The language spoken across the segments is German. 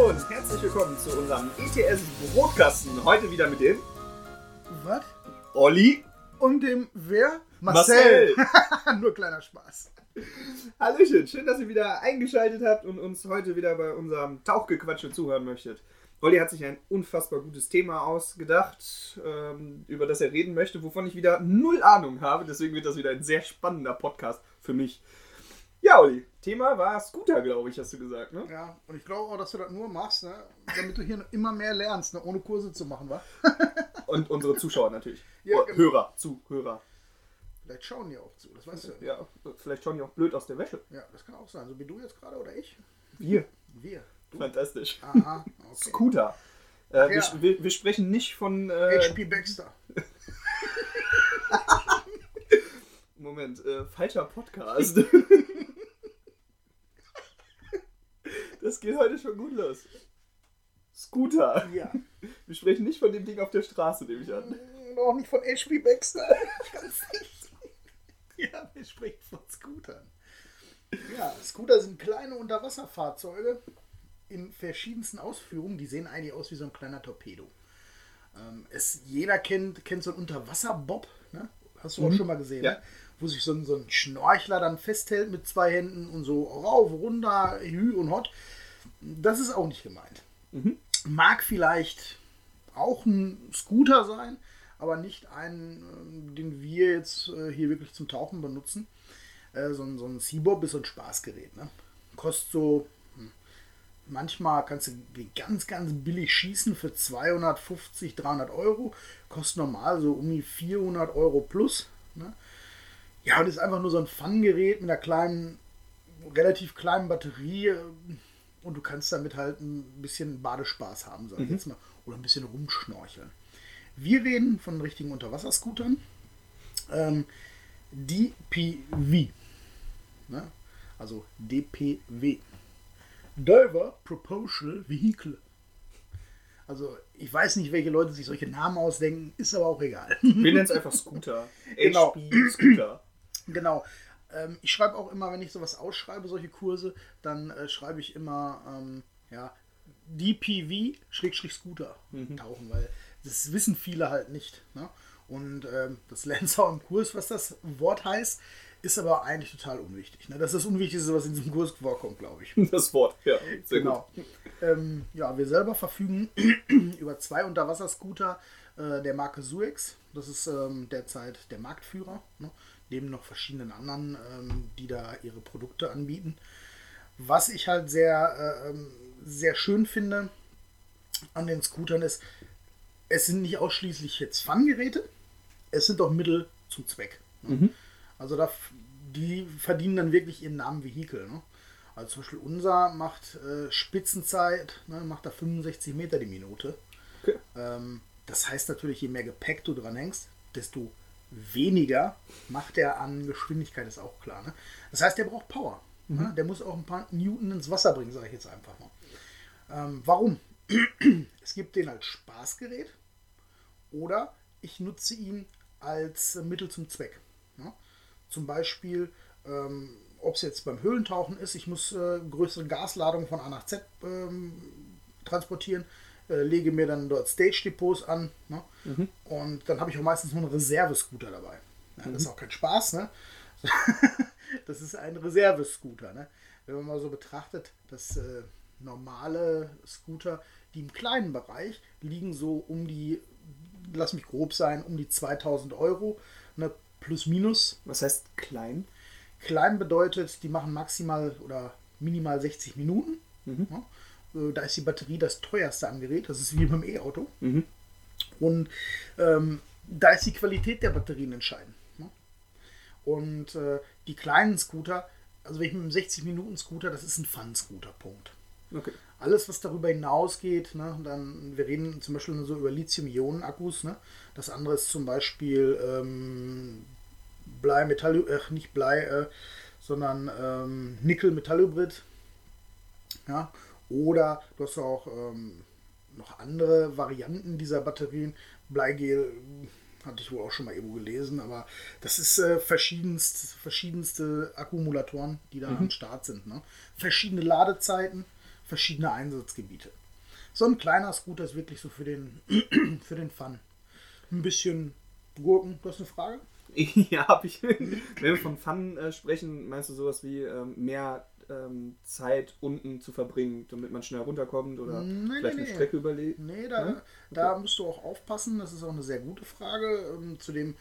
Hallo und herzlich willkommen zu unserem ETS Brotkasten. Heute wieder mit dem Was? Olli. Und dem wer? Marcel. Nur kleiner Spaß. Hallöchen, schön, dass ihr wieder eingeschaltet habt und uns heute wieder bei unserem Tauchgequatsche zuhören möchtet. Olli hat sich ein unfassbar gutes Thema ausgedacht, ähm, über das er reden möchte, wovon ich wieder null Ahnung habe. Deswegen wird das wieder ein sehr spannender Podcast für mich. Ja, Olli, Thema war Scooter, glaube ich, hast du gesagt, ne? Ja, und ich glaube auch, dass du das nur machst, ne? damit du hier immer mehr lernst, ne? ohne Kurse zu machen, wa? Und unsere Zuschauer natürlich. Ja, Oh, genau. Hörer, Zuhörer. Vielleicht schauen die auch zu, das weißt du. Ja, vielleicht schauen die auch blöd aus der Wäsche. Ja, das kann auch sein. So wie du jetzt gerade oder ich? Wir. Wir. Du. Fantastisch. Aha, okay. Scooter. Äh, wir, Ja. wir, wir sprechen nicht von. Äh, HP Baxter. Moment, äh, falscher Podcast. Geht heute schon gut los. Scooter. Ja. Wir sprechen nicht von dem Ding auf der Straße, nehme ich an. Auch nicht von HP Baxter. Ganz nicht. Ja, wir sprechen von Scootern. Ja, Scooter sind kleine Unterwasserfahrzeuge in verschiedensten Ausführungen. Die sehen eigentlich aus wie so ein kleiner Torpedo. Ähm, es, jeder kennt, kennt so einen Unterwasserbob. Ne? Hast du auch schon mal gesehen, Ja. ne? wo sich so ein, so ein Schnorchler dann festhält mit zwei Händen und so rauf, runter, hü und hot. Das ist auch nicht gemeint. Mag vielleicht auch ein Scooter sein, aber nicht einen, ähm, den wir jetzt äh, hier wirklich zum Tauchen benutzen. Äh, so, ein- so ein Seabob ist so ein Spaßgerät. Ne? Kostet so, hm, manchmal kannst du ganz, ganz billig schießen für 250, 300 Euro. Kostet normal so um die 400 Euro plus. Ne? Ja, und ist einfach nur so ein Fun-Gerät mit einer kleinen, relativ kleinen Batterie. Und du kannst damit halt ein bisschen Badespaß haben, sag ich jetzt mal. Oder ein bisschen rumschnorcheln. Wir reden von richtigen Unterwasserscootern. Ähm, DPV. Ne? Also DPW. Diver Proportional Vehicle. Also ich weiß nicht, welche Leute sich solche Namen ausdenken, ist aber auch egal. Wir nennen es einfach Scooter. Genau. HP Scooter. Genau. Ähm, ich schreibe auch immer, wenn ich sowas ausschreibe, solche Kurse, dann äh, schreibe ich immer ähm, ja, DPV-Scooter tauchen, weil das wissen viele halt nicht. Ne? Und ähm, das lernst du auch im Kurs, was das Wort heißt, ist aber eigentlich total unwichtig. Ne? Das ist das Unwichtigste, was in diesem Kurs vorkommt, glaube ich. Das Wort, ja. Sehr Genau. Ähm, ja, wir selber verfügen über zwei Unterwasserscooter äh, der Marke Suex. Das ist ähm, derzeit der Marktführer. Ne? Neben noch verschiedenen anderen, ähm, die da ihre Produkte anbieten. Was ich halt sehr, äh, ähm, sehr schön finde an den Scootern ist, es sind nicht ausschließlich jetzt Fun-Geräte, es sind auch Mittel zum Zweck. Ne? Also da, die verdienen dann wirklich ihren Namen Vehikel. Ne? Also zum Beispiel unser macht äh, Spitzenzeit, ne, macht da 65 Meter die Minute. Okay. Ähm, das heißt natürlich, je mehr Gepäck du dran hängst, desto weniger macht er an Geschwindigkeit, ist auch klar. Ne? Das heißt, der braucht Power. Ne? Der muss auch ein paar Newton ins Wasser bringen, sage ich jetzt einfach mal. Ähm, warum? es gibt den als Spaßgerät oder ich nutze ihn als Mittel zum Zweck. Ne? Zum Beispiel, ähm, ob es jetzt beim Höhlentauchen ist, ich muss äh, größere Gasladungen von A nach Z ähm, transportieren, äh, lege mir dann dort Stage-Depots an ne? und dann habe ich auch meistens nur einen Reservescooter dabei. Ja, Das ist auch kein Spaß, ne? das ist ein Reservescooter. Ne? Wenn man mal so betrachtet, dass äh, normale Scooter, die im kleinen Bereich liegen so um die, lass mich grob sein, um die 2000 Euro, ne? plus minus. Was heißt klein? Klein bedeutet, die machen maximal oder minimal 60 Minuten. Ja? Äh, Da ist die Batterie das teuerste am Gerät. Das ist wie beim E-Auto. Und ähm, da ist die Qualität der Batterien entscheidend. Ne? Und äh, die kleinen Scooter, also wenn ich mit einem 60-Minuten-Scooter, das ist ein Fun-Scooter, Punkt. Okay. Alles, was darüber hinausgeht, ne, dann, wir reden zum Beispiel so über Lithium-Ionen-Akkus, ne? Das andere ist zum Beispiel ähm, Blei, Metall, äh, nicht Blei, äh, sondern ähm, Nickel-Metallhybrid. Ja? Oder du hast auch ähm, noch andere Varianten dieser Batterien. Bleigel hatte ich wohl auch schon mal irgendwo gelesen, aber das ist äh, verschiedenst, verschiedenste Akkumulatoren, die da mhm. am Start sind. Ne? Verschiedene Ladezeiten, verschiedene Einsatzgebiete. So ein kleiner Scooter ist wirklich so für den, für den Fun. Ein bisschen Gurken, du hast eine Frage? Ja, habe ich. Wenn wir von Fun äh, sprechen, meinst du sowas wie ähm, mehr ähm, Zeit unten zu verbringen, damit man schnell runterkommt oder nee, vielleicht nee, eine Strecke überlegt? Nee, da, ja? okay. da musst du auch aufpassen. Das ist auch eine sehr gute Frage. Ähm, zudem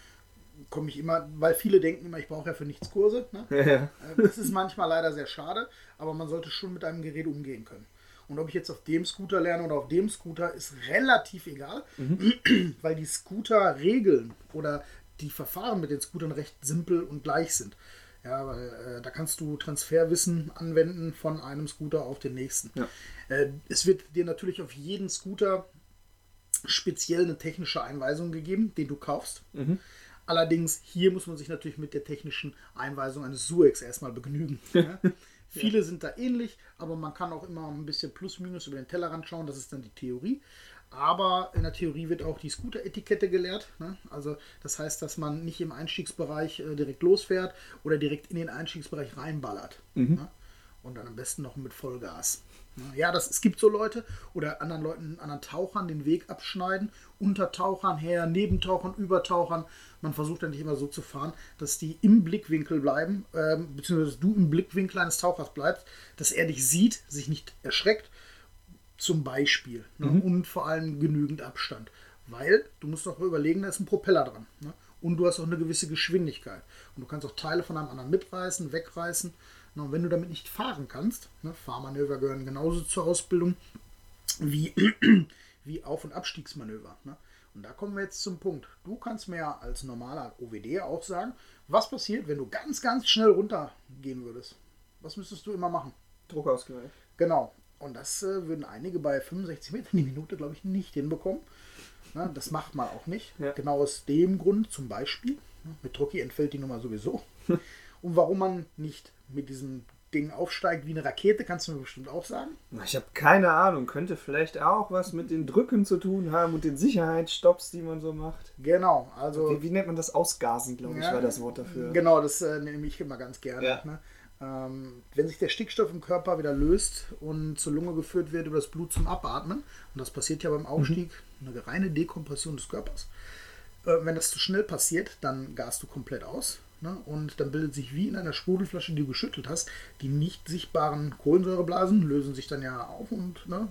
komme ich immer, weil viele denken immer, ich brauche ja für nichts Kurse. Ne? Ja, ja. Äh, das ist manchmal leider sehr schade, aber man sollte schon mit einem Gerät umgehen können. Und ob ich jetzt auf dem Scooter lerne oder auf dem Scooter, ist relativ egal, mhm. weil die Scooter-Regeln oder die Verfahren mit den Scootern recht simpel und gleich sind. Ja, weil äh, da kannst du Transferwissen anwenden von einem Scooter auf den nächsten. Ja. Äh, es wird dir natürlich auf jeden Scooter speziell eine technische Einweisung gegeben, den du kaufst. Mhm. Allerdings hier muss man sich natürlich mit der technischen Einweisung eines Suex erstmal begnügen. Ja? Viele ja. sind da ähnlich, aber man kann auch immer ein bisschen plus minus über den Tellerrand schauen, das ist dann die Theorie. Aber in der Theorie wird auch die Scooter-Etikette gelehrt. Ne? Also das heißt, dass man nicht im Einstiegsbereich äh, direkt losfährt oder direkt in den Einstiegsbereich reinballert. Mhm. Ne? Und dann am besten noch mit Vollgas. Ne? Ja, das, es gibt so Leute oder anderen Leuten, anderen Tauchern den Weg abschneiden, Untertauchern her, Nebentauchern, Übertauchern. Man versucht dann nicht immer so zu fahren, dass die im Blickwinkel bleiben, ähm, beziehungsweise du im Blickwinkel eines Tauchers bleibst, dass er dich sieht, sich nicht erschreckt zum Beispiel. Ne? Mhm. Und vor allem genügend Abstand. Weil du musst doch überlegen, da ist ein Propeller dran. Ne? Und du hast auch eine gewisse Geschwindigkeit. Und du kannst auch Teile von einem anderen mitreißen, wegreißen. Ne? Und wenn du damit nicht fahren kannst, ne? Fahrmanöver gehören genauso zur Ausbildung wie, wie Auf- und Abstiegsmanöver. Ne? Und da kommen wir jetzt zum Punkt. Du kannst mir als normaler OWD auch sagen, was passiert, wenn du ganz, ganz schnell runtergehen würdest. Was müsstest du immer machen? Druckausgleich. Genau. Und das äh, würden einige bei 65 Metern die Minute, glaube ich, nicht hinbekommen. Na, das macht man auch nicht. Ja. Genau aus dem Grund zum Beispiel. Mit Drucki entfällt die Nummer sowieso. Und warum man nicht mit diesem Ding aufsteigt wie eine Rakete, kannst du mir bestimmt auch sagen. Ich habe keine Ahnung. Könnte vielleicht auch was mit den Drücken zu tun haben und den Sicherheitsstopps, die man so macht. Genau, also. Wie, wie nennt man das? Ausgasen, glaube ich, ja, war das Wort dafür. Genau, das äh, nehme ich immer ganz gerne. Ja. Ne? Ähm, wenn sich der Stickstoff im Körper wieder löst und zur Lunge geführt wird über das Blut zum Abatmen, und das passiert ja beim Aufstieg, mhm. eine reine Dekompression des Körpers, äh, wenn das zu schnell passiert, dann gast du komplett aus. Ne? Und dann bildet sich wie in einer Sprudelflasche, die du geschüttelt hast, die nicht sichtbaren Kohlensäureblasen lösen sich dann ja auf und ne,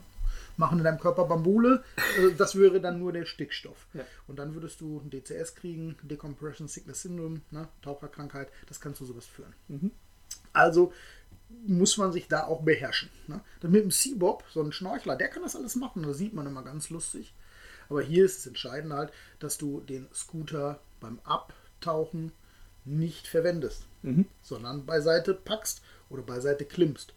machen in deinem Körper Bambule. Äh, das wäre dann nur der Stickstoff. Ja. Und dann würdest du ein DCS kriegen, Decompression Sickness Syndrome, ne, Taucherkrankheit. Das kann zu sowas führen. Mhm. Also muss man sich da auch beherrschen. Ne? Dann mit dem Seabob, so ein Schnorchler, der kann das alles machen. Das sieht man immer ganz lustig. Aber hier ist es entscheidend halt, dass du den Scooter beim Abtauchen nicht verwendest, mhm. sondern beiseite packst oder beiseite klimmst.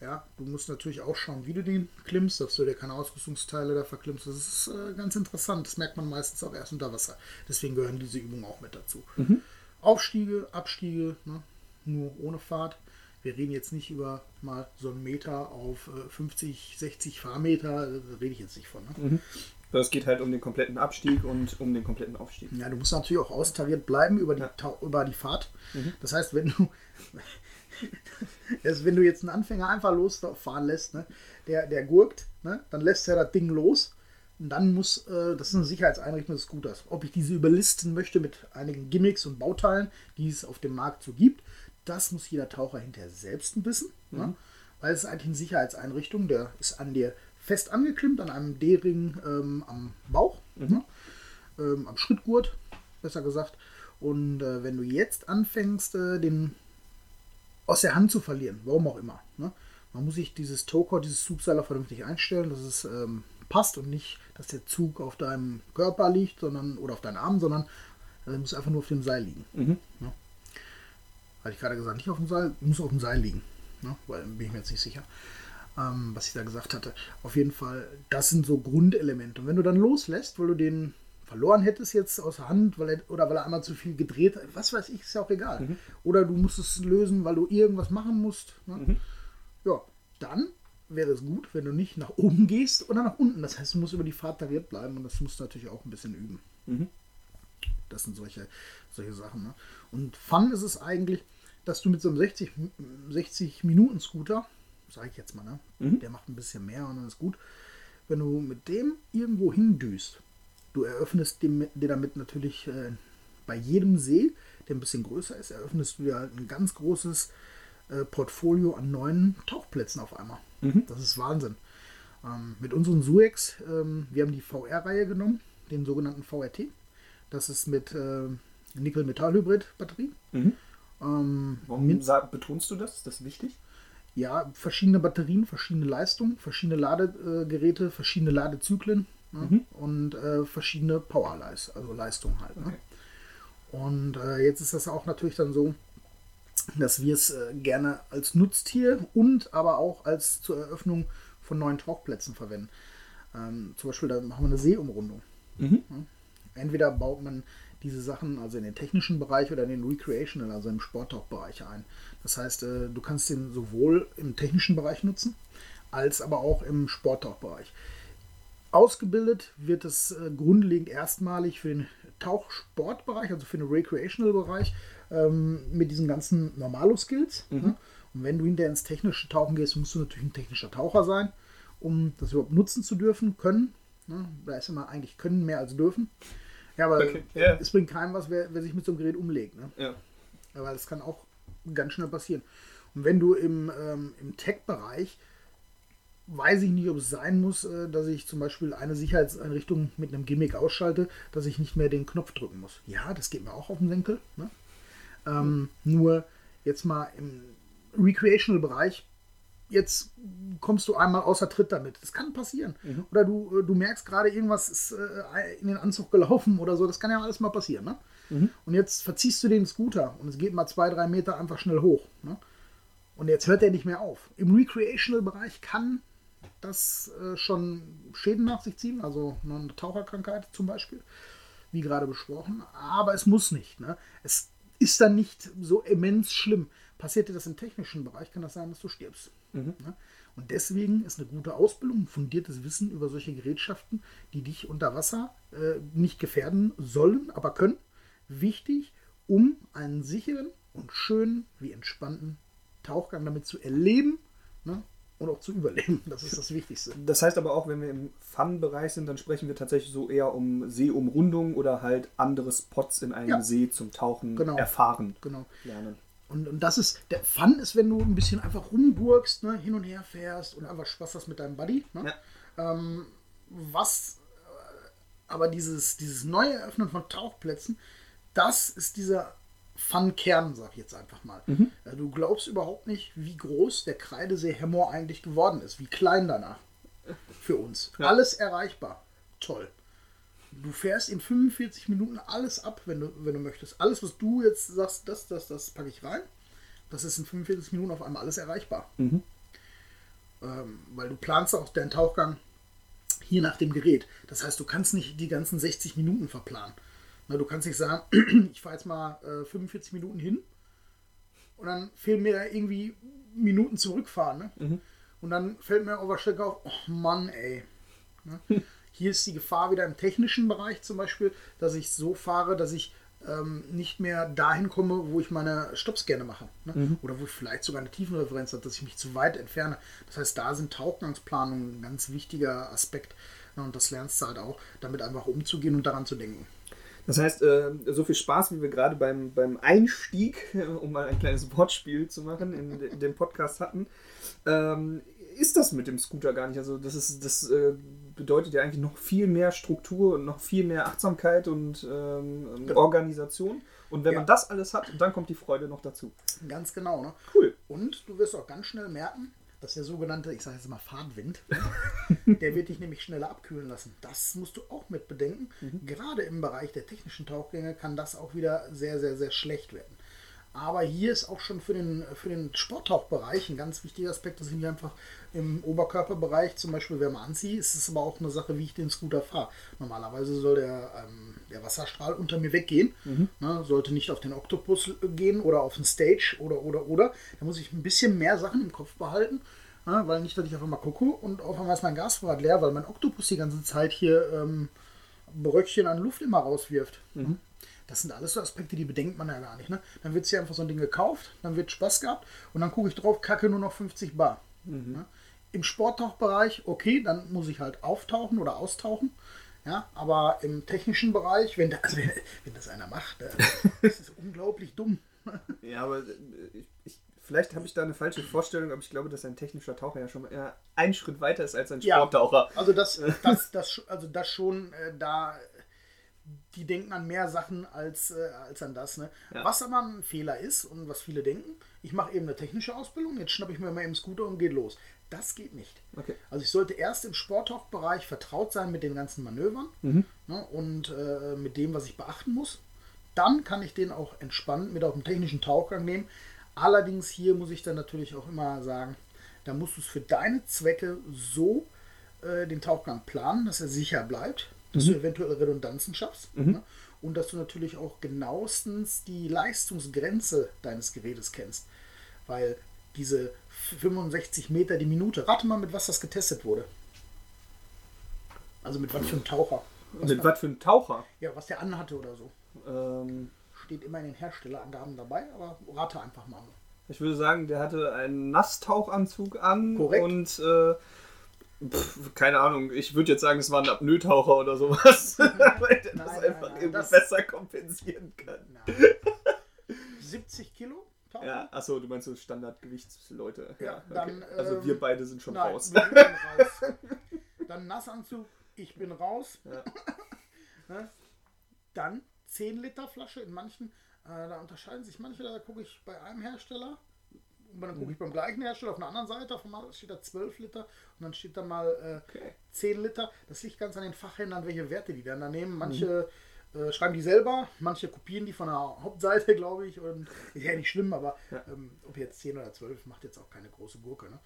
Ja, du musst natürlich auch schauen, wie du den klimmst, dass du dir keine Ausrüstungsteile da verklimmst. Das ist äh, ganz interessant. Das merkt man meistens auch erst unter Wasser. Deswegen gehören diese Übungen auch mit dazu. Mhm. Aufstiege, Abstiege, ne? Nur ohne Fahrt. Wir reden jetzt nicht über mal so einen Meter auf 50, äh, 60 Fahrmeter, da rede ich jetzt nicht von. Ne? Mhm. Es geht halt um den kompletten Abstieg und um den kompletten Aufstieg. Ja, du musst natürlich auch austariert bleiben über die, ja. über die Fahrt. Mhm. Das heißt, wenn du, wenn du jetzt einen Anfänger einfach losfahren lässt, ne, der, der gurkt, ne, dann lässt er das Ding los. Und dann muss, äh, das ist eine Sicherheitseinrichtung des Scooters. Ob ich diese überlisten möchte mit einigen Gimmicks und Bauteilen, die es auf dem Markt so gibt, das muss jeder Taucher hinterher selbst wissen, mhm. ne? weil es ist eigentlich eine Sicherheitseinrichtung, der ist an dir fest angeklimmt, an einem D-Ring ähm, am Bauch, mhm. ne? ähm, am Schrittgurt, besser gesagt. Und äh, wenn du jetzt anfängst, äh, den aus der Hand zu verlieren, warum auch immer, ne? man muss sich dieses Toker, dieses Zugseiler vernünftig einstellen, dass es ähm, passt und nicht, dass der Zug auf deinem Körper liegt, sondern oder auf deinen Arm, sondern er äh, muss einfach nur auf dem Seil liegen. Mhm. Ne? Hatte ich gerade gesagt, nicht auf dem Seil, muss auf dem Seil liegen. Ne? Weil bin ich mir jetzt nicht sicher, ähm, was ich da gesagt hatte. Auf jeden Fall, das sind so Grundelemente. Und wenn du dann loslässt, weil du den verloren hättest jetzt aus der Hand, weil er, oder weil er einmal zu viel gedreht hat, was weiß ich, ist ja auch egal. Mhm. Oder du musst es lösen, weil du irgendwas machen musst. Ne? Mhm. Ja, dann wäre es gut, wenn du nicht nach oben gehst oder nach unten. Das heißt, du musst über die Fahrt tariert bleiben und das musst du natürlich auch ein bisschen üben. Mhm. Das sind solche, solche Sachen. Ne? Und Fun ist es eigentlich, dass du mit so einem 60, 60 Minuten Scooter, sage ich jetzt mal, ne? Mhm. der macht ein bisschen mehr und dann ist gut, wenn du mit dem irgendwo hindüst, du eröffnest dir damit natürlich äh, bei jedem See, der ein bisschen größer ist, eröffnest du dir halt ein ganz großes äh, Portfolio an neuen Tauchplätzen auf einmal. Mhm. Das ist Wahnsinn. Ähm, mit unseren Suex, ähm, wir haben die VR-Reihe genommen, den sogenannten VRT. Das ist mit äh, Nickel-Metall-Hybrid-Batterie. Mhm. Ähm, Warum betonst du das? Ist das wichtig? Ja, verschiedene Batterien, verschiedene Leistungen, verschiedene Ladegeräte, verschiedene Ladezyklen ne? mhm. und äh, verschiedene Powerleis, also Leistungen halt. Ne? Okay. Und äh, jetzt ist das auch natürlich dann so, dass wir es äh, gerne als Nutztier und aber auch als zur Eröffnung von neuen Tauchplätzen verwenden. Ähm, zum Beispiel, da machen wir eine Seeumrundung. Mhm. Entweder baut man diese Sachen also in den technischen Bereich oder in den Recreational, also im Sporttauchbereich ein. Das heißt, äh, du kannst den sowohl im technischen Bereich nutzen, als aber auch im Sporttauchbereich. Ausgebildet wird es äh, grundlegend erstmalig für den Tauchsportbereich, also für den Recreational-Bereich, ähm, mit diesen ganzen Normalo-Skills. Mhm. Ne? Und wenn du hinterher ins technische Tauchen gehst, musst du natürlich ein technischer Taucher sein, um das überhaupt nutzen zu dürfen, können. Ne? Da ist immer eigentlich können mehr als dürfen. Ja, aber okay. yeah. es bringt keinem was, wer, wer, sich mit so einem Gerät umlegt. Ne? Ja. Aber das kann auch ganz schnell passieren. Und wenn du im, ähm, im Tech-Bereich weiß ich nicht, ob es sein muss, äh, dass ich zum Beispiel eine Sicherheitseinrichtung mit einem Gimmick ausschalte, dass ich nicht mehr den Knopf drücken muss. Ja, das geht mir auch auf den Senkel. Ne? Ähm, nur jetzt mal im Recreational-Bereich, jetzt kommst du einmal außer Tritt damit. Das kann passieren. Mhm. Oder du, äh, du merkst gerade, irgendwas ist äh, in den Anzug gelaufen oder so. Das kann ja alles mal passieren. Ne? Mhm. Und jetzt verziehst du den Scooter und es geht mal zwei, drei Meter einfach schnell hoch. Ne? Und jetzt hört er nicht mehr auf. Im Recreational-Bereich kann das äh, schon Schäden nach sich ziehen, also eine Taucherkrankheit zum Beispiel, wie gerade besprochen. Aber es muss nicht. Ne? Es ist dann nicht so immens schlimm. Passiert dir das im technischen Bereich, kann das sein, dass du stirbst. Mhm. Ne? Und deswegen ist eine gute Ausbildung, fundiertes Wissen über solche Gerätschaften, die dich unter Wasser äh, nicht gefährden sollen, aber können, wichtig, um einen sicheren und schönen wie entspannten Tauchgang damit zu erleben ne? und auch zu überleben. Das ist das Wichtigste. Das heißt aber auch, wenn wir im Fun-Bereich sind, dann sprechen wir tatsächlich so eher um Seeumrundung oder halt andere Spots in einem ja. See zum Tauchen genau. erfahren. Genau. Lernen. Und, und das ist, der Fun ist, wenn du ein bisschen einfach rumgurkst, ne, hin und her fährst und einfach Spaß hast mit deinem Buddy. Ne? Ja. Ähm, was äh, aber dieses, dieses neue Eröffnen von Tauchplätzen, das ist dieser Fun-Kern, sag ich jetzt einfach mal. Mhm. Du glaubst überhaupt nicht, wie groß der Kreidesee Hemmoor eigentlich geworden ist, wie klein danach für uns. Ja. Alles erreichbar. Toll. Du fährst in 45 Minuten alles ab, wenn du, wenn du möchtest. Alles, was du jetzt sagst, das, das, das packe ich rein. Das ist in 45 Minuten auf einmal alles erreichbar. Mhm. Ähm, weil du planst auch deinen Tauchgang hier nach dem Gerät. Das heißt, du kannst nicht die ganzen 60 Minuten verplanen. Na, du kannst nicht sagen, ich fahre jetzt mal äh, 45 Minuten hin und dann fehlen mir da irgendwie Minuten zurückfahren. Ne? Mhm. Und dann fällt mir auf der Strecke auf, oh Mann, ey. Ne? Hier ist die Gefahr wieder im technischen Bereich zum Beispiel, dass ich so fahre, dass ich ähm, nicht mehr dahin komme, wo ich meine Stops gerne mache. Ne? Mhm. Oder wo ich vielleicht sogar eine Tiefenreferenz habe, dass ich mich zu weit entferne. Das heißt, da sind Tauchgangsplanungen ein ganz wichtiger Aspekt. Ne? Und das lernst du halt auch, damit einfach umzugehen und daran zu denken. Das heißt, äh, so viel Spaß, wie wir gerade beim, beim Einstieg, um mal ein kleines Wortspiel zu machen, in, dem Podcast hatten, ähm, ist das mit dem Scooter gar nicht. Also das ist, das äh, bedeutet ja eigentlich noch viel mehr Struktur und noch viel mehr Achtsamkeit und ähm, genau. Organisation. Und wenn ja. man das alles hat, dann kommt die Freude noch dazu. Ganz genau. Ne? Cool. Und du wirst auch ganz schnell merken, dass der sogenannte, ich sage jetzt mal Fahrtwind, der wird dich nämlich schneller abkühlen lassen. Das musst du auch mit bedenken. Mhm. Gerade im Bereich der technischen Tauchgänge kann das auch wieder sehr, sehr, sehr schlecht werden. Aber hier ist auch schon für den, für den Sporttauchbereich ein ganz wichtiger Aspekt, dass ich mich einfach im Oberkörperbereich zum Beispiel wärmer anziehe. Es ist aber auch eine Sache, wie ich den Scooter fahre. Normalerweise soll der, ähm, der Wasserstrahl unter mir weggehen. Ne, sollte nicht auf den Oktopus gehen oder auf den Stage oder oder oder. Da muss ich ein bisschen mehr Sachen im Kopf behalten. ne, weil nicht, dass ich auf einmal gucke und auf einmal ist mein Gasvorrat leer, weil mein Oktopus die ganze Zeit hier ähm, Bröckchen an Luft immer rauswirft. Das sind alles so Aspekte, die bedenkt man ja gar nicht. Ne? Dann wird hier einfach so ein Ding gekauft, dann wird Spaß gehabt und dann gucke ich drauf, kacke nur noch 50 Bar. Ne? Im Sporttauchbereich, okay, dann muss ich halt auftauchen oder austauchen. Ja, aber im technischen Bereich, wenn, da, also wenn, wenn das einer macht, äh, das ist unglaublich dumm. Ja, aber äh, ich, ich, vielleicht habe ich da eine falsche Vorstellung, aber ich glaube, dass ein technischer Taucher ja schon eher einen Schritt weiter ist als ein Ja. Sporttaucher. Also das, das, das, also das schon, äh, da, die denken an mehr Sachen als, äh, als an das. Ne? Ja. Was aber ein Fehler ist und was viele denken, ich mache eben eine technische Ausbildung, jetzt schnappe ich mir mal eben Scooter und geht los. Das geht nicht. Okay. Also ich sollte erst im Sporttauchbereich vertraut sein mit den ganzen Manövern Mhm. ne, und äh, mit dem, was ich beachten muss. Dann kann ich den auch entspannt mit auf den technischen Tauchgang nehmen. Allerdings hier muss ich dann natürlich auch immer sagen, da musst du es für deine Zwecke so äh, den Tauchgang planen, dass er sicher bleibt, dass du eventuell Redundanzen schaffst ne? und dass du natürlich auch genauestens die Leistungsgrenze deines Gerätes kennst. Weil diese 65 Meter die Minute, rate mal, mit was das getestet wurde. Also mit was für einem Taucher. Was Mit was für ein Taucher? ja, was der anhatte oder so. Ähm, Steht immer in den Herstellerangaben dabei, aber rate einfach mal. ich würde sagen, der hatte einen Nasstauchanzug an Korrekt. und äh, pf, keine Ahnung, ich würde jetzt sagen, es war ein Apnoe-Taucher oder sowas, weil der das Nein, einfach nein, nein, irgendwie das- besser kompensieren kann. Na, 70 Kilo Taucher? Ja, achso, du meinst so Standardgewichtsleute. Ja, dann, also ähm, wir beide sind schon Nein, raus. raus. Dann Nassanzug, ich bin raus. Ja. Ne? Dann 10 Liter Flasche in manchen, äh, da unterscheiden sich manche, da gucke ich bei einem Hersteller und dann Mhm. gucke ich beim gleichen Hersteller auf einer anderen Seite, auf einmal steht da 12 Liter und dann steht da mal äh, Okay. 10 Liter. Das liegt ganz an den Fachhändlern, welche Werte die dann da nehmen. Mhm. Äh, schreiben die selber, manche kopieren die von der Hauptseite, glaube ich. Und ist ja nicht schlimm, aber Ja. ähm, ob jetzt 10 oder 12 macht jetzt auch keine große Gurke. Ne?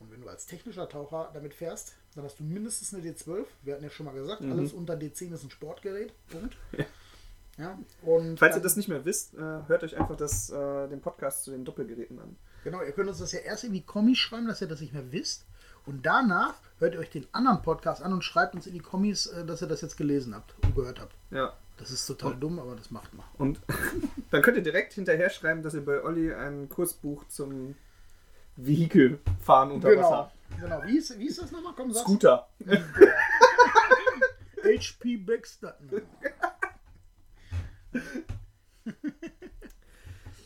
Und wenn du als technischer Taucher damit fährst, dann hast du mindestens eine D12. Wir hatten ja schon mal gesagt, Mhm. alles unter D10 ist ein Sportgerät. Punkt. Ja. und Falls ihr dann- das nicht mehr wisst, äh, hört euch einfach das, äh, den Podcast zu den Doppelgeräten an. Genau, ihr könnt uns das ja erst irgendwie Kommis schreiben, dass ihr das nicht mehr wisst. Und danach hört ihr euch den anderen Podcast an und schreibt uns in die Kommis, äh, dass ihr das jetzt gelesen habt und gehört habt. Ja. Das ist total dumm, aber das macht man. Und dann könnt ihr direkt hinterher schreiben, dass ihr bei Olli einen Kurs bucht zum Vehikelfahren unter Genau. Wasser. genau. Wie, ist, wie ist das nochmal? Komm, sag's. Scooter. HP Baxter.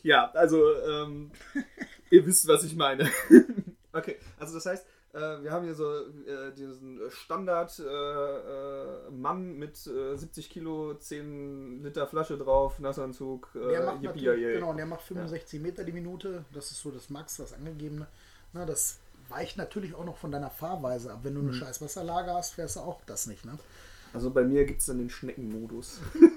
Ja, also ähm, ihr wisst, was ich meine. okay, also das heißt, äh, wir haben hier so äh, diesen Standard äh, äh, mit äh, 70 Kilo, 10 Liter Flasche drauf, Nassanzug, äh, Der macht yippie, genau, der macht 65 Meter die Minute. Das ist so das Max, das angegebene. Na, das weicht natürlich auch noch von deiner Fahrweise ab. Wenn du eine scheiß Wasserlage hast, fährst du auch das nicht. Ne? Also bei mir gibt es dann den Schneckenmodus.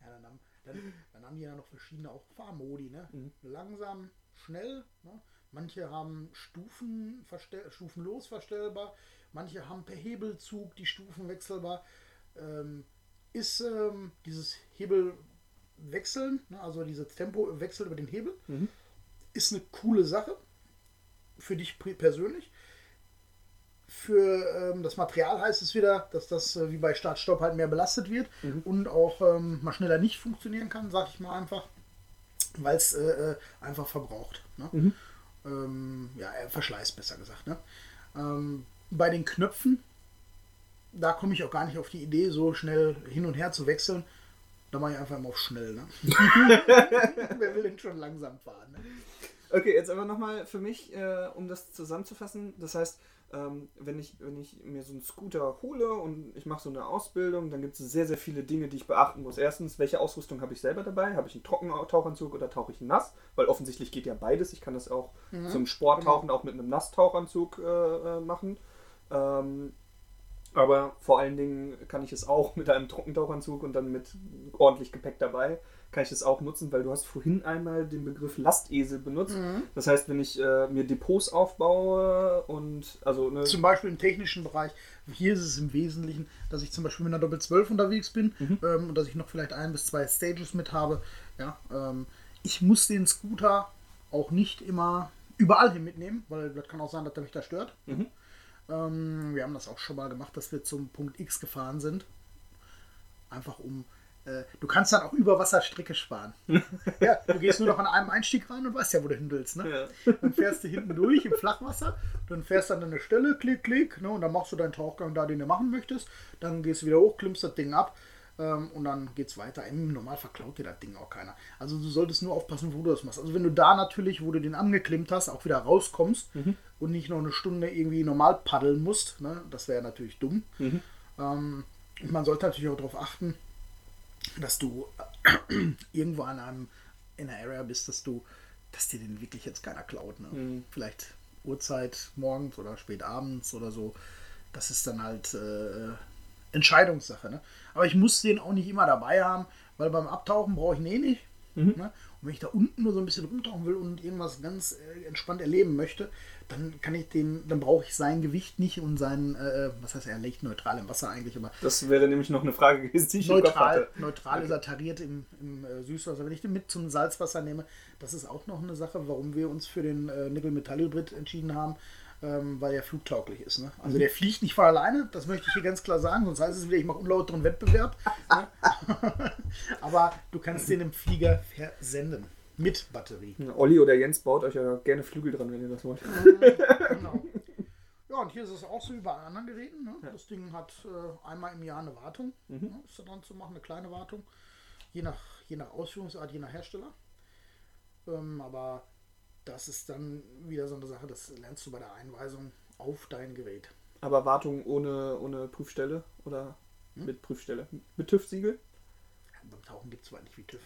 Ja, dann, haben, dann, dann haben die ja noch verschiedene auch Fahrmodi. Ne? Langsam, schnell. Ne? Manche haben Stufen verstell, stufenlos verstellbar. Manche haben per Hebelzug die Stufen wechselbar. Ähm, ist ähm, dieses Hebelwechseln, ne? also dieses Tempowechsel über den Hebel, ist eine coole Sache. Für dich persönlich. Für ähm, das Material heißt es wieder, dass das äh, wie bei Start-Stopp halt mehr belastet wird und auch ähm, mal schneller nicht funktionieren kann, sag ich mal einfach, weil es äh, äh, einfach verbraucht. Ne? Ähm, ja, Verschleiß besser gesagt. Ne? Ähm, bei den Knöpfen, da komme ich auch gar nicht auf die Idee, so schnell hin und her zu wechseln. Da mache ich einfach immer auf schnell. Ne? Wer will denn schon langsam fahren? Ne? Okay, jetzt aber nochmal für mich, äh, um das zusammenzufassen. Das heißt, ähm, wenn, ich, wenn ich mir so einen Scooter hole und ich mache so eine Ausbildung, dann gibt es sehr, sehr viele Dinge, die ich beachten muss. Erstens, welche Ausrüstung habe ich selber dabei? Habe ich einen Trockentauchanzug oder tauche ich nass? Weil offensichtlich geht ja beides. Ich kann das auch zum Sporttauchen auch mit einem Nasstauchanzug äh, äh, machen. Ähm, aber vor allen Dingen kann ich es auch mit einem Trockentauchanzug und dann mit ordentlich Gepäck dabei, kann ich das auch nutzen, weil du hast vorhin einmal den Begriff Lastesel benutzt. Das heißt, wenn ich äh, mir Depots aufbaue und also ne, Zum Beispiel im technischen Bereich. Hier ist es im Wesentlichen, dass ich zum Beispiel mit einer Doppel 12 unterwegs bin ähm, und dass ich noch vielleicht ein bis zwei Stages mit habe. Ja, ähm, ich muss den Scooter auch nicht immer überall hin mitnehmen, weil das kann auch sein, dass der mich da stört. Ähm, wir haben das auch schon mal gemacht, dass wir zum Punkt X gefahren sind. Einfach um. Äh, du kannst dann auch über Wasserstrecke sparen. ja, du gehst nur noch an einem Einstieg rein und weißt ja, wo du hin willst. Ne? Ja. Dann fährst du hinten durch im Flachwasser, dann fährst du an eine Stelle, klick, klick, ne, und dann machst du deinen Tauchgang da, den du machen möchtest. Dann gehst du wieder hoch, klimmst das Ding ab ähm, und dann geht's weiter. Im Normalfall klaut dir das Ding auch keiner. Also du solltest nur aufpassen, wo du das machst. Also wenn du da natürlich, wo du den angeklimmt hast, auch wieder rauskommst und nicht noch eine Stunde irgendwie normal paddeln musst, ne, das wäre natürlich dumm. Ähm, und man sollte natürlich auch darauf achten, dass du irgendwo an einem in einer Area bist, dass du, dass dir den wirklich jetzt keiner klaut. Ne? Vielleicht Uhrzeit morgens oder spät abends oder so. Das ist dann halt äh, Entscheidungssache. Ne? Aber ich muss den auch nicht immer dabei haben, weil beim Abtauchen brauche ich ihn eh nicht. Ne? Und wenn ich da unten nur so ein bisschen rumtauchen will und irgendwas ganz äh, entspannt erleben möchte, dann kann ich den, dann brauche ich sein Gewicht nicht und sein, äh, was heißt er, leicht neutral im Wasser eigentlich, aber das wäre nämlich noch eine Frage gewesen, die ich im Kopf neutral, hatte. neutral ist er tariert im, im äh, Süßwasser. Wenn ich den mit zum Salzwasser nehme, das ist auch noch eine Sache, warum wir uns für den äh, Nickel-Metall-Hybrid entschieden haben, ähm, weil er flugtauglich ist. Ne? Also der fliegt nicht von alleine, das möchte ich hier ganz klar sagen, sonst heißt es wieder, ich mache unlauteren Wettbewerb. ne? Aber du kannst den im Flieger versenden. Mit Batterie. Olli oder Jens baut euch ja gerne Flügel dran, wenn ihr das wollt. Genau. Ja, und hier ist es auch so wie bei anderen Geräten. Ne? Das Ding hat äh, einmal im Jahr eine Wartung. Ne? Ist da dran zu machen, eine kleine Wartung. Je nach, je nach Ausführungsart, je nach Hersteller. Ähm, aber das ist dann wieder so eine Sache, das lernst du bei der Einweisung auf dein Gerät. Aber Wartung ohne, ohne Prüfstelle oder mit Prüfstelle? Mit TÜV-Siegel? Ja, beim Tauchen gibt es zwar nicht wie TÜV.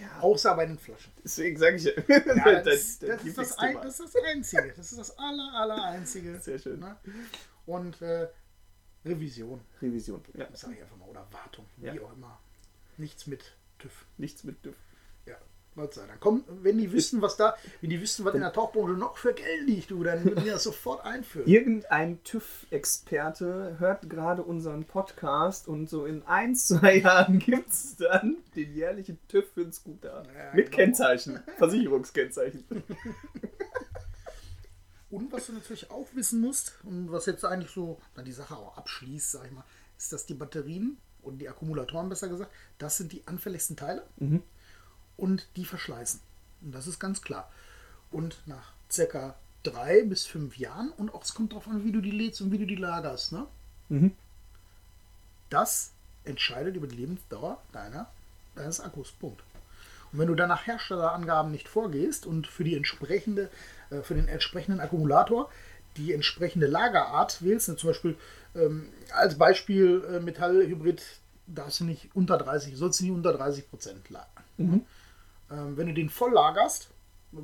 Ja. Außer bei den Flaschen. Deswegen sage ich ja. Ja, das, das, ist das, ein, das ist das Einzige. Das ist das aller, aller Einzige. Sehr schön. Ne? Und äh, Revision, Revision. Ja. das sage ich einfach mal, oder Wartung, wie auch immer. Nichts mit TÜV. Nichts mit TÜV. Gott sei Dank. Komm, wenn die wüssten, was da, wenn die wüssten, was in der Tauchbranche noch für Geld liegt, du, dann würden die das sofort einführen. Irgendein TÜV-Experte hört gerade unseren Podcast und so in ein, zwei Jahren gibt es dann den jährlichen TÜV für den Scooter. Ja, Mit genau. Kennzeichen. Versicherungskennzeichen. Und was du natürlich auch wissen musst, und was jetzt eigentlich so na, die Sache auch abschließt, sag ich mal, ist, dass die Batterien und die Akkumulatoren besser gesagt, das sind die anfälligsten Teile und die verschleißen. Und das ist ganz klar. Und nach circa drei bis fünf Jahren, und auch es kommt darauf an, wie du die lädst und wie du die lagerst, ne? Das entscheidet über die Lebensdauer deiner, deines Akkus. Punkt. Und wenn du dann nach Herstellerangaben nicht vorgehst und für die entsprechende, äh, für den entsprechenden Akkumulator die entsprechende Lagerart wählst, ne, zum Beispiel ähm, als Beispiel äh, Metallhybrid darfst du nicht unter 30, sollst du nicht unter 30 Prozent lagern. Ähm, wenn du den voll lagerst,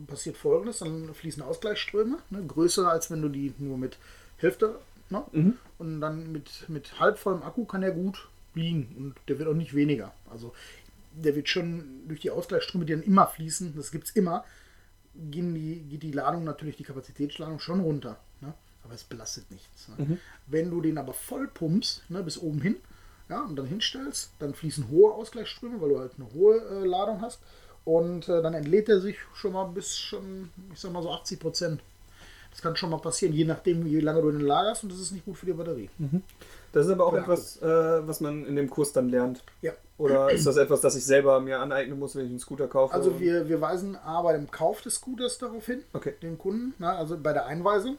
passiert folgendes, dann fließen Ausgleichsströme, ne, größer als wenn du die nur mit Hälfte, ne? und dann mit, mit halb vollem Akku kann er gut liegen und der wird auch nicht weniger. Also der wird schon durch die Ausgleichsströme, die dann immer fließen, das gibt es immer, gehen die, geht die Ladung natürlich, die Kapazitätsladung schon runter. Ne? Aber es belastet nichts. Ne? Wenn du den aber voll pumpst, ne, bis oben hin, ja, und dann hinstellst, dann fließen hohe Ausgleichsströme, weil du halt eine hohe äh, Ladung hast. Und äh, dann entlädt er sich schon mal bis schon, ich sag mal so 80 Prozent. Das kann schon mal passieren, je nachdem, wie lange du den lagerst und das ist nicht gut für die Batterie. Das ist aber auch Ja. etwas, äh, was man in dem Kurs dann lernt. Ja. Oder ist das etwas, das ich selber mir aneignen muss, wenn ich einen Scooter kaufe? Also wir, wir weisen A bei dem Kauf des Scooters darauf hin, Okay. den Kunden, na, also bei der Einweisung.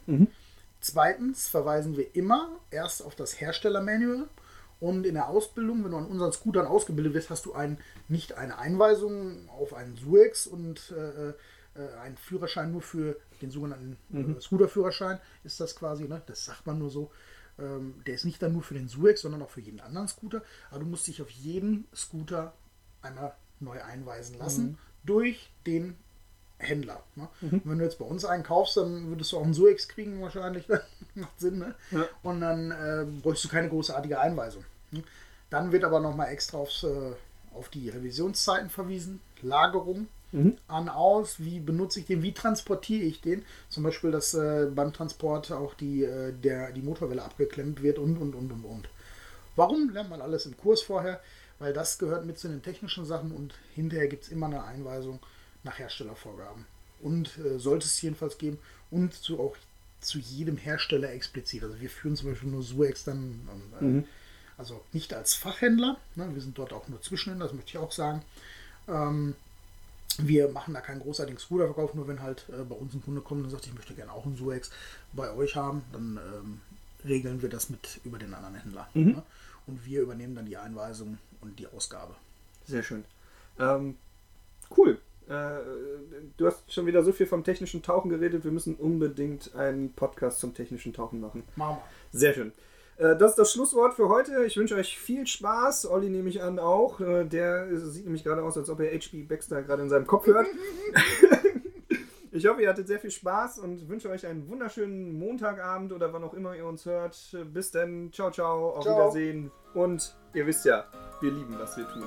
Zweitens verweisen wir immer erst auf das Herstellermanual und in der Ausbildung, wenn du an unseren Scootern ausgebildet wirst, hast du ein, nicht eine Einweisung auf einen SUEX und äh, äh, einen Führerschein nur für den sogenannten äh, Scooterführerschein ist das quasi, ne? das sagt man nur so. Ähm, der ist nicht dann nur für den SUEX, sondern auch für jeden anderen Scooter. Aber du musst dich auf jeden Scooter einmal neu einweisen lassen durch den Händler. Ne? Und wenn du jetzt bei uns einen kaufst, dann würdest du auch einen SUEX kriegen wahrscheinlich. Macht Sinn, ne? Ja. Und dann äh, bräuchst du keine großartige Einweisung. Dann wird aber nochmal extra aufs, äh, auf die Revisionszeiten verwiesen, Lagerung, Mhm. an, aus, wie benutze ich den, wie transportiere ich den. Zum Beispiel, dass äh, beim Transport auch die, äh, der, die Motorwelle abgeklemmt wird und, und, und, und, und. Warum lernt man alles im Kurs vorher? Weil das gehört mit zu den technischen Sachen und hinterher gibt es immer eine Einweisung nach Herstellervorgaben. Und äh, sollte es jedenfalls geben und zu auch zu jedem Hersteller explizit. Also wir führen zum Beispiel nur Suex dann, äh, also nicht als Fachhändler, ne, wir sind dort auch nur Zwischenhändler, das möchte ich auch sagen. Ähm, wir machen da keinen großartigen Scooterverkauf, nur wenn halt äh, bei uns ein Kunde kommt und sagt, ich möchte gerne auch einen Suex bei euch haben, dann ähm, regeln wir das mit über den anderen Händler. Ne? Und wir übernehmen dann die Einweisung und die Ausgabe. Sehr schön. Ähm, cool. Äh, du hast schon wieder so viel vom technischen Tauchen geredet. Wir müssen unbedingt einen Podcast zum technischen Tauchen machen. Machen Sehr schön. Äh, Das ist das Schlusswort für heute. Ich wünsche euch viel Spaß. Olli nehme ich an auch. Äh, Der sieht nämlich gerade aus, als ob er HB Baxter gerade in seinem Kopf hört. Ich hoffe, ihr hattet sehr viel Spaß und wünsche euch einen wunderschönen Montagabend oder wann auch immer ihr uns hört. Bis dann. Ciao, ciao. Auf Ciao. Wiedersehen. Und ihr wisst ja, wir lieben, was wir tun.